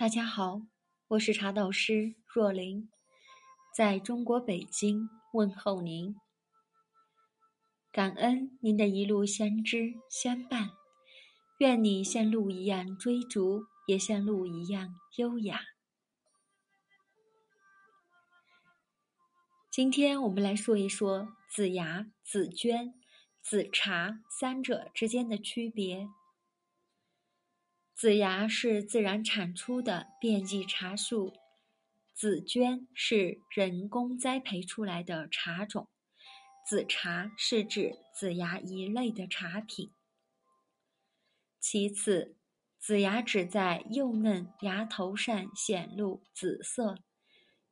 大家好，我是茶道师若琳，在中国北京问候您。感恩您的一路相知相伴，愿你像鹿一样追逐，也像鹿一样优雅。今天我们来说一说紫芽、紫鹃、紫茶三者之间的区别。紫芽是自然产出的变异茶树，紫娟是人工栽培出来的茶种，紫茶是指紫芽一类的茶品。其次，紫芽只在幼嫩芽头上显露紫色，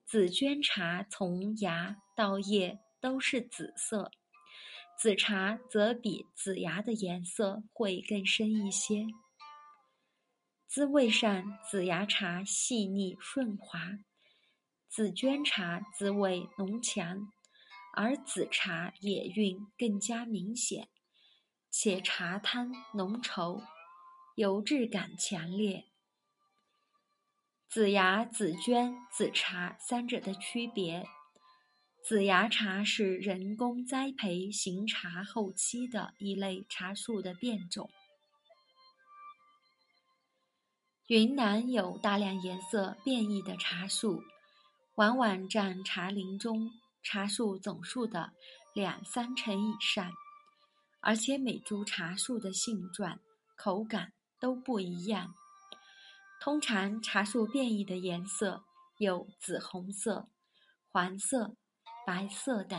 紫娟茶从芽到叶都是紫色，紫茶则比紫芽的颜色会更深一些。滋味上，紫芽茶细腻顺滑，紫娟茶滋味浓强，而紫茶野韵更加明显，且茶汤浓稠，油质感强烈。紫芽、紫娟、紫茶三者的区别：紫芽茶是人工栽培行茶后期的一类茶树的变种。云南有大量颜色变异的茶树，往往占茶林中茶树总数的两三成以上，而且每株茶树的性状、口感都不一样。通常，茶树变异的颜色有紫红色、黄色、白色等，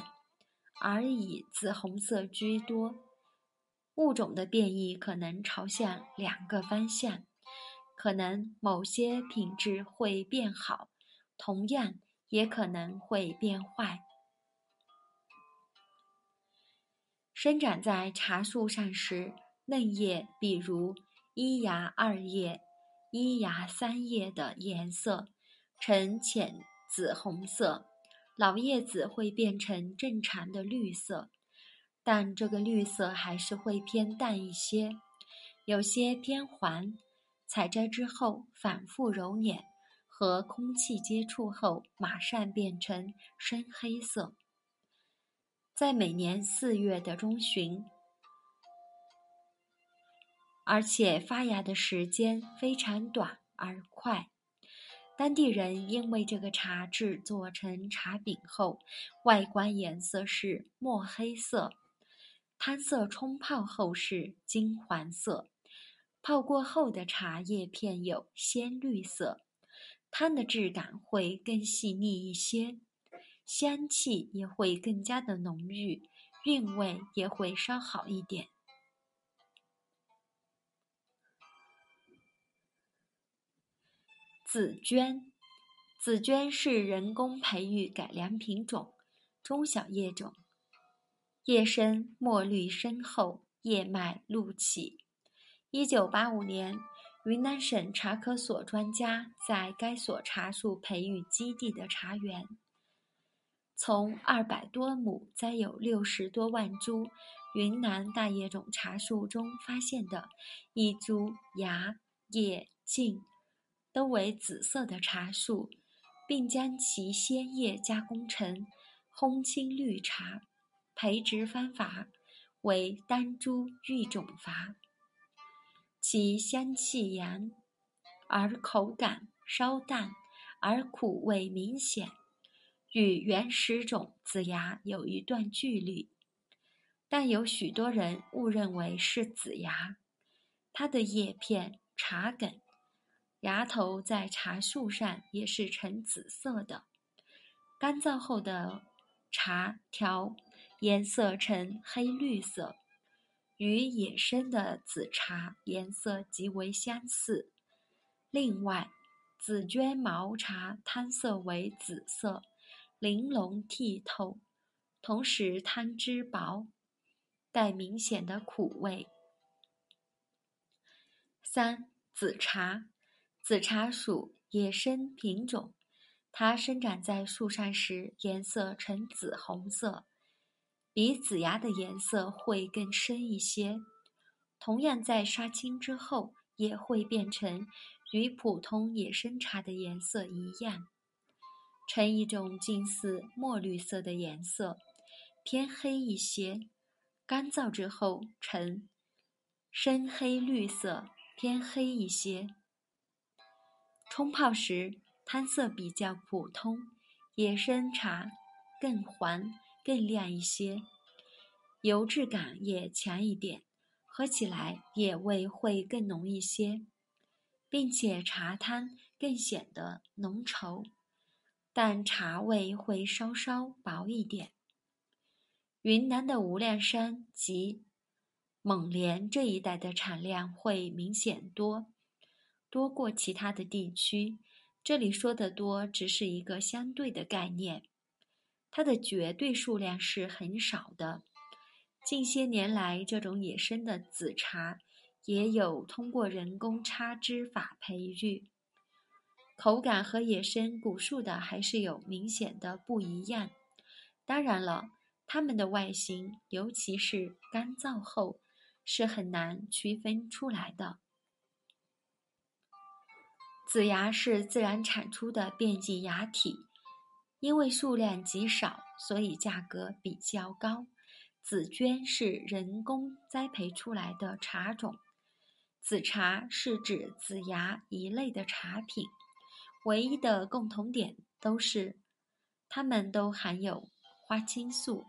而以紫红色居多。物种的变异可能朝向两个方向。可能某些品质会变好，同样也可能会变坏。生长在茶树上时，嫩叶比如一芽二叶、一芽三叶的颜色呈浅紫红色，老叶子会变成正常的绿色，但这个绿色还是会偏淡一些，有些偏黄。采摘之后，反复揉捻，和空气接触后，马上变成深黑色。在每年四月的中旬，而且发芽的时间非常短而快。当地人因为这个茶制作成茶饼后，外观颜色是墨黑色，汤色冲泡后是金黄色。泡过后的茶叶片有鲜绿色，汤的质感会更细腻一些，香气也会更加的浓郁，韵味也会稍好一点。紫鹃，紫鹃是人工培育改良品种，中小叶种，叶身墨绿深厚，叶脉露起。一九八五年，云南省茶科所专家在该所茶树培育基地的茶园，从二百多亩栽有六十多万株云南大叶种茶树中发现的一株芽、叶、茎都为紫色的茶树，并将其鲜叶加工成烘青绿茶，培植方法为单株育种法。其香气扬，而口感稍淡，而苦味明显，与原始种紫芽有一段距离。但有许多人误认为是紫芽。它的叶片、茶梗、芽头在茶树上也是呈紫色的。干燥后的茶条颜色呈黑绿色。与野生的紫茶颜色极为相似。另外，紫鹃毛茶汤色为紫色，玲珑剔透，同时汤汁薄，带明显的苦味。三、紫茶，紫茶属野生品种，它生长在树上时颜色呈紫红色。比紫芽的颜色会更深一些，同样在杀青之后也会变成与普通野生茶的颜色一样，呈一种近似墨绿色的颜色，偏黑一些。干燥之后呈深黑绿色，偏黑一些。冲泡时汤色比较普通，野生茶更黄、更亮一些，油质感也强一点。喝起来野味会更浓一些，并且茶汤更显得浓稠，但茶味会稍稍薄一点。云南的无量山及蒙连这一带的产量会明显多，多过其他的地区。这里说的多只是一个相对的概念，它的绝对数量是很少的。近些年来，这种野生的紫茶也有通过人工插枝法培育，口感和野生古树的还是有明显的不一样。当然了，它们的外形，尤其是干燥后，是很难区分出来的。紫芽是自然产出的变季芽体，因为数量极少，所以价格比较高。紫鹃是人工栽培出来的茶种，紫茶是指紫芽一类的茶品，唯一的共同点都是，它们都含有花青素。